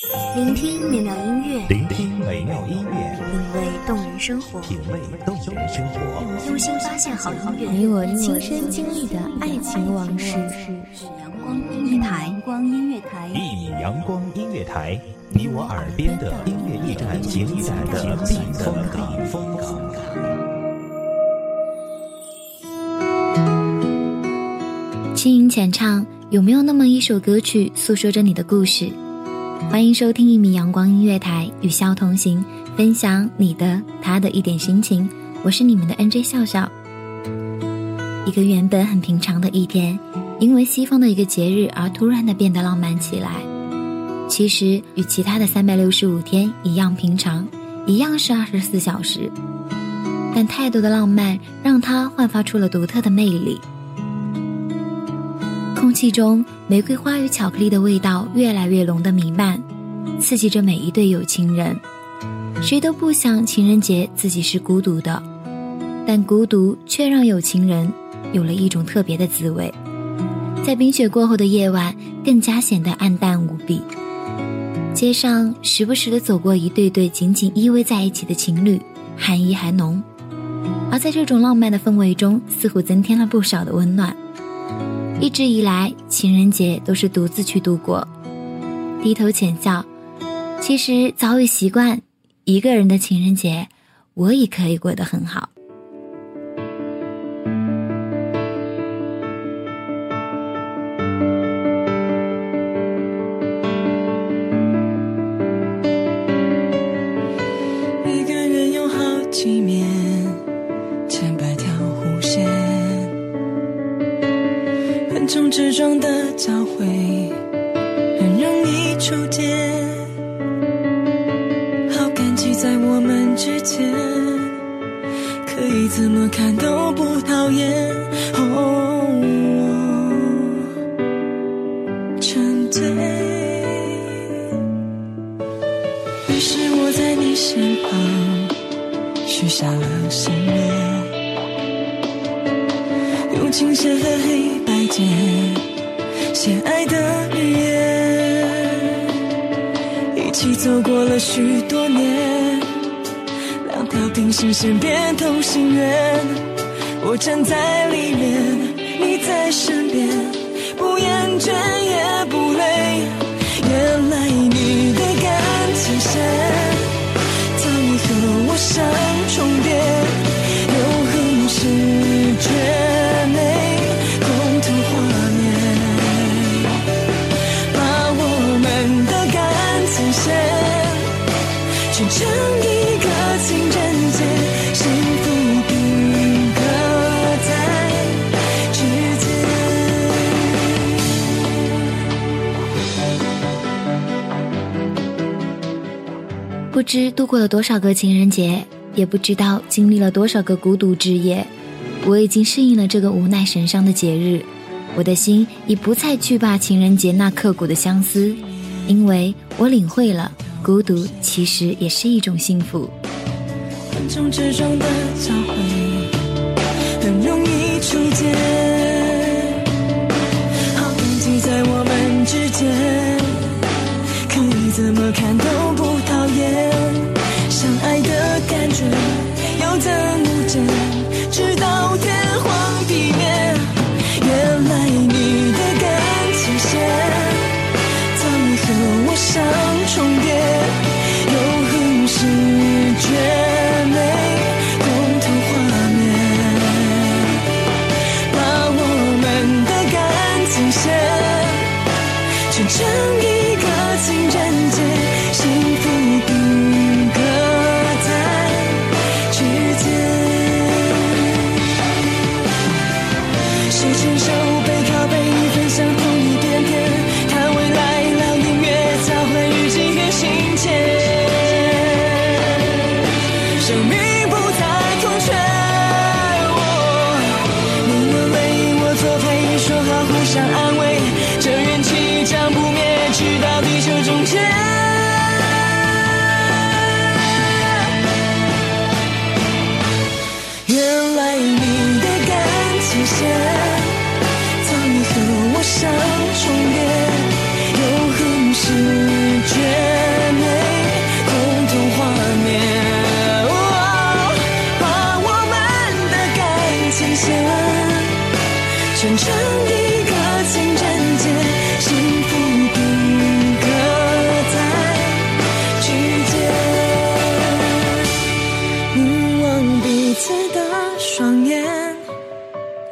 聆听美妙音乐，聆听美妙音乐，品味动人生活，品味动人生活，用心发现好音乐，你我亲身经历的爱情往事。阳光音乐台，阳光音乐台，一米阳光音乐台，你我耳边的音乐驿站，情感的避风港。轻吟浅唱，有没有那么一首歌曲诉说着你的故事？欢迎收听一米阳光音乐台，与笑同行，分享你的他的一点心情。我是你们的 NJ 笑笑。一个原本很平常的一天，因为西方的一个节日而突然的变得浪漫起来。其实与其他的三百六十五天一样平常，一样是二十四小时，但太多的浪漫让它焕发出了独特的魅力。空气中玫瑰花与巧克力的味道越来越浓的弥漫，刺激着每一对有情人。谁都不想情人节自己是孤独的，但孤独却让有情人有了一种特别的滋味。在冰雪过后的夜晚，更加显得暗淡无比。街上时不时的走过一对对紧紧依偎在一起的情侣，寒意还浓。而在这种浪漫的氛围中，似乎增添了不少的温暖。一直以来，情人节都是独自去度过，低头浅笑。其实早已习惯一个人的情人节，我也可以过得很好。在我们之间，可以怎么看都不讨厌。哦，沉醉，于是我在你身旁许下了心愿，用琴弦和黑白键。写爱的语言，一起走过了许多年，到平行线变同心圆。我站在里面，你在身边，不厌倦也不累。原来你的感情线早已和我相不知度过了多少个情人节，也不知道经历了多少个孤独之夜，我已经适应了这个无奈神伤的节日。我的心已不再惧怕情人节那刻骨的相思，因为我领会了。孤独其实也是一种幸福。横冲直撞的交汇，很容易触电。好感激在我们之间，可你怎么看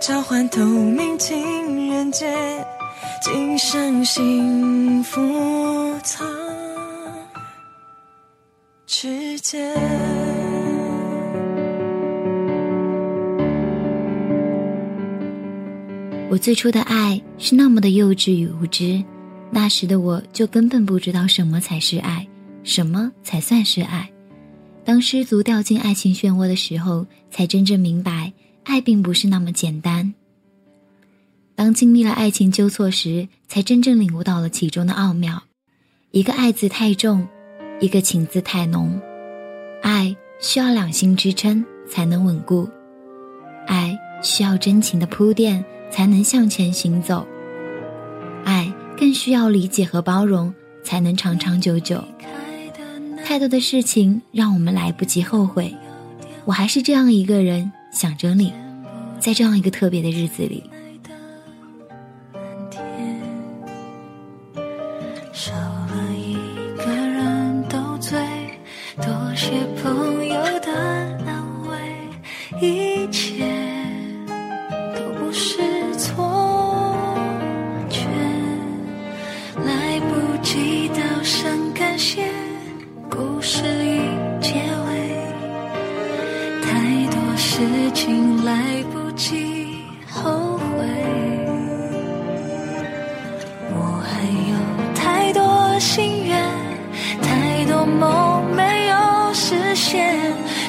交换透明情人节，今生幸福。我最初的爱是那么的幼稚与无知，那时的我就根本不知道什么才是爱，什么才算是爱。当失足掉进爱情漩涡的时候，才真正明白。爱并不是那么简单。当经历了爱情纠错时，才真正领悟到了其中的奥妙。一个爱字太重，一个情字太浓，爱需要两心支撑才能稳固，爱需要真情的铺垫。才能向前行走，爱更需要理解和包容，才能长长久久。太多的事情让我们来不及后悔，我还是这样一个人想着你在这样一个特别的日子里的蓝天少了一个人斗嘴多些朋友的安慰一切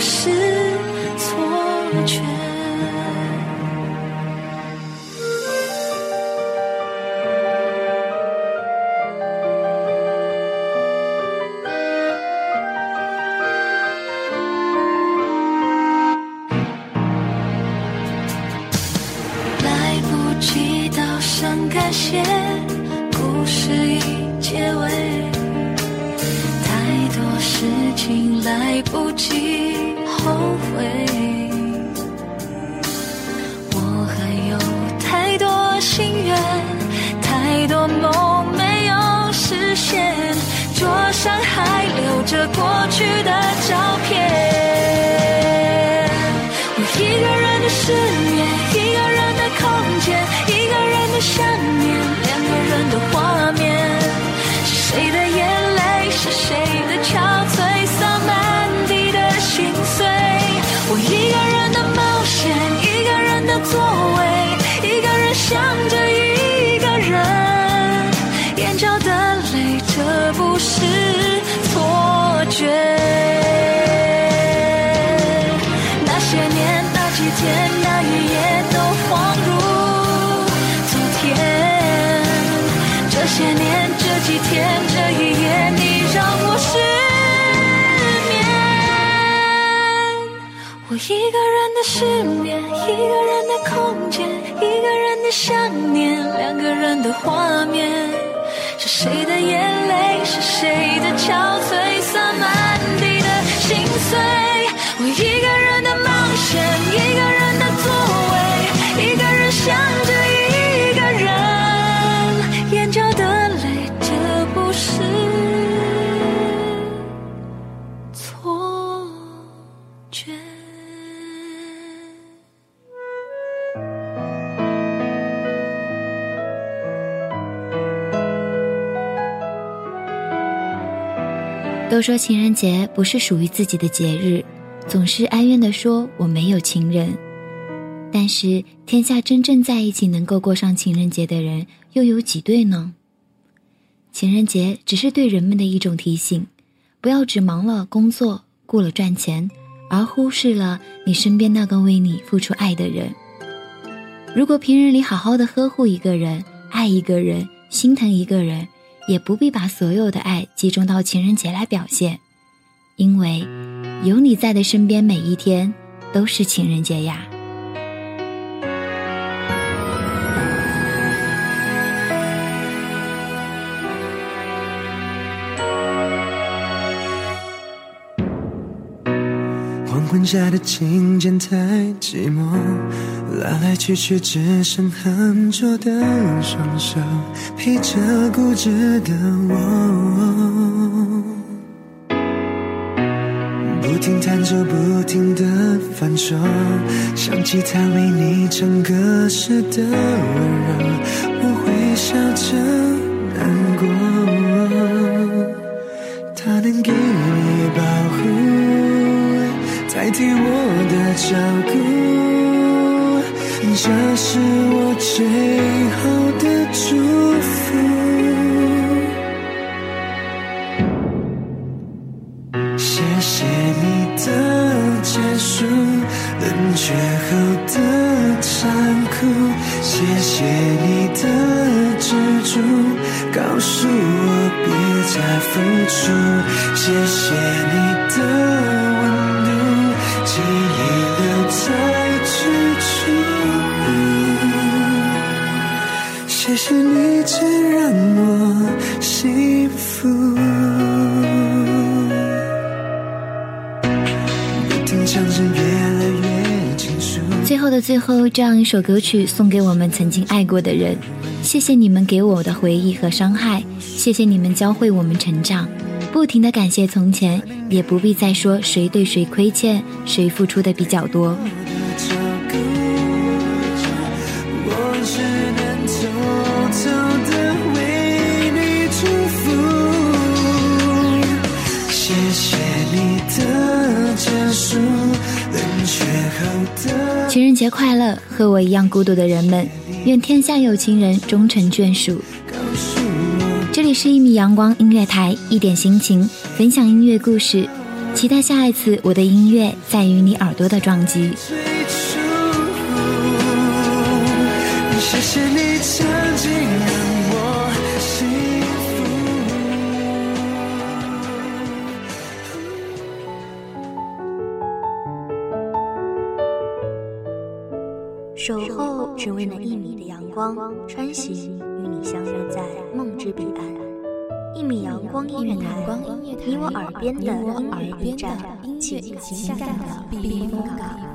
是错觉。来不及道声感谢来不及后悔。我还有太多心愿太多梦没有实现桌上还留着过去的照片。些年，这几天，这一夜，你让我失眠。我一个人的失眠，一个人的空间，一个人的想念，两个人的画面。是谁的眼泪？是谁的憔悴？都说情人节不是属于自己的节日，总是哀怨地说我没有情人。但是天下真正在一起能够过上情人节的人又有几对呢？情人节只是对人们的一种提醒，不要只忙了工作，顾了赚钱，而忽视了你身边那个为你付出爱的人。如果平日里好好的呵护一个人，爱一个人，心疼一个人。也不必把所有的爱集中到情人节来表现，因为有你在的身边，每一天都是情人节呀。下的琴键太寂寞，来来去去只剩浑浊的双手，陪着固执的我。不停弹奏，不停的反手，像吉他为你唱歌时的温柔，我会笑着难过。他能给你保护，代替我的照顾，这是我最后的祝福。谢谢你的结束，冷却后的残酷。谢谢你的执着，告诉我别再付出。谢谢你最后，这样一首歌曲送给我们曾经爱过的人。谢谢你们给我的回忆和伤害，谢谢你们教会我们成长。不停的感谢从前，也不必再说谁对谁亏欠，谁付出的比较多。情人节快乐，和我一样孤独的人们，愿天下有情人终成眷属。这里是一米阳光音乐台，一点心情，分享音乐故事，期待下一次我的音乐在与你耳朵的撞击。守候只为那一米的阳光，穿行与你相约在梦之彼岸。一米阳光音乐台，你我耳边的音乐驿站，情感的避风港。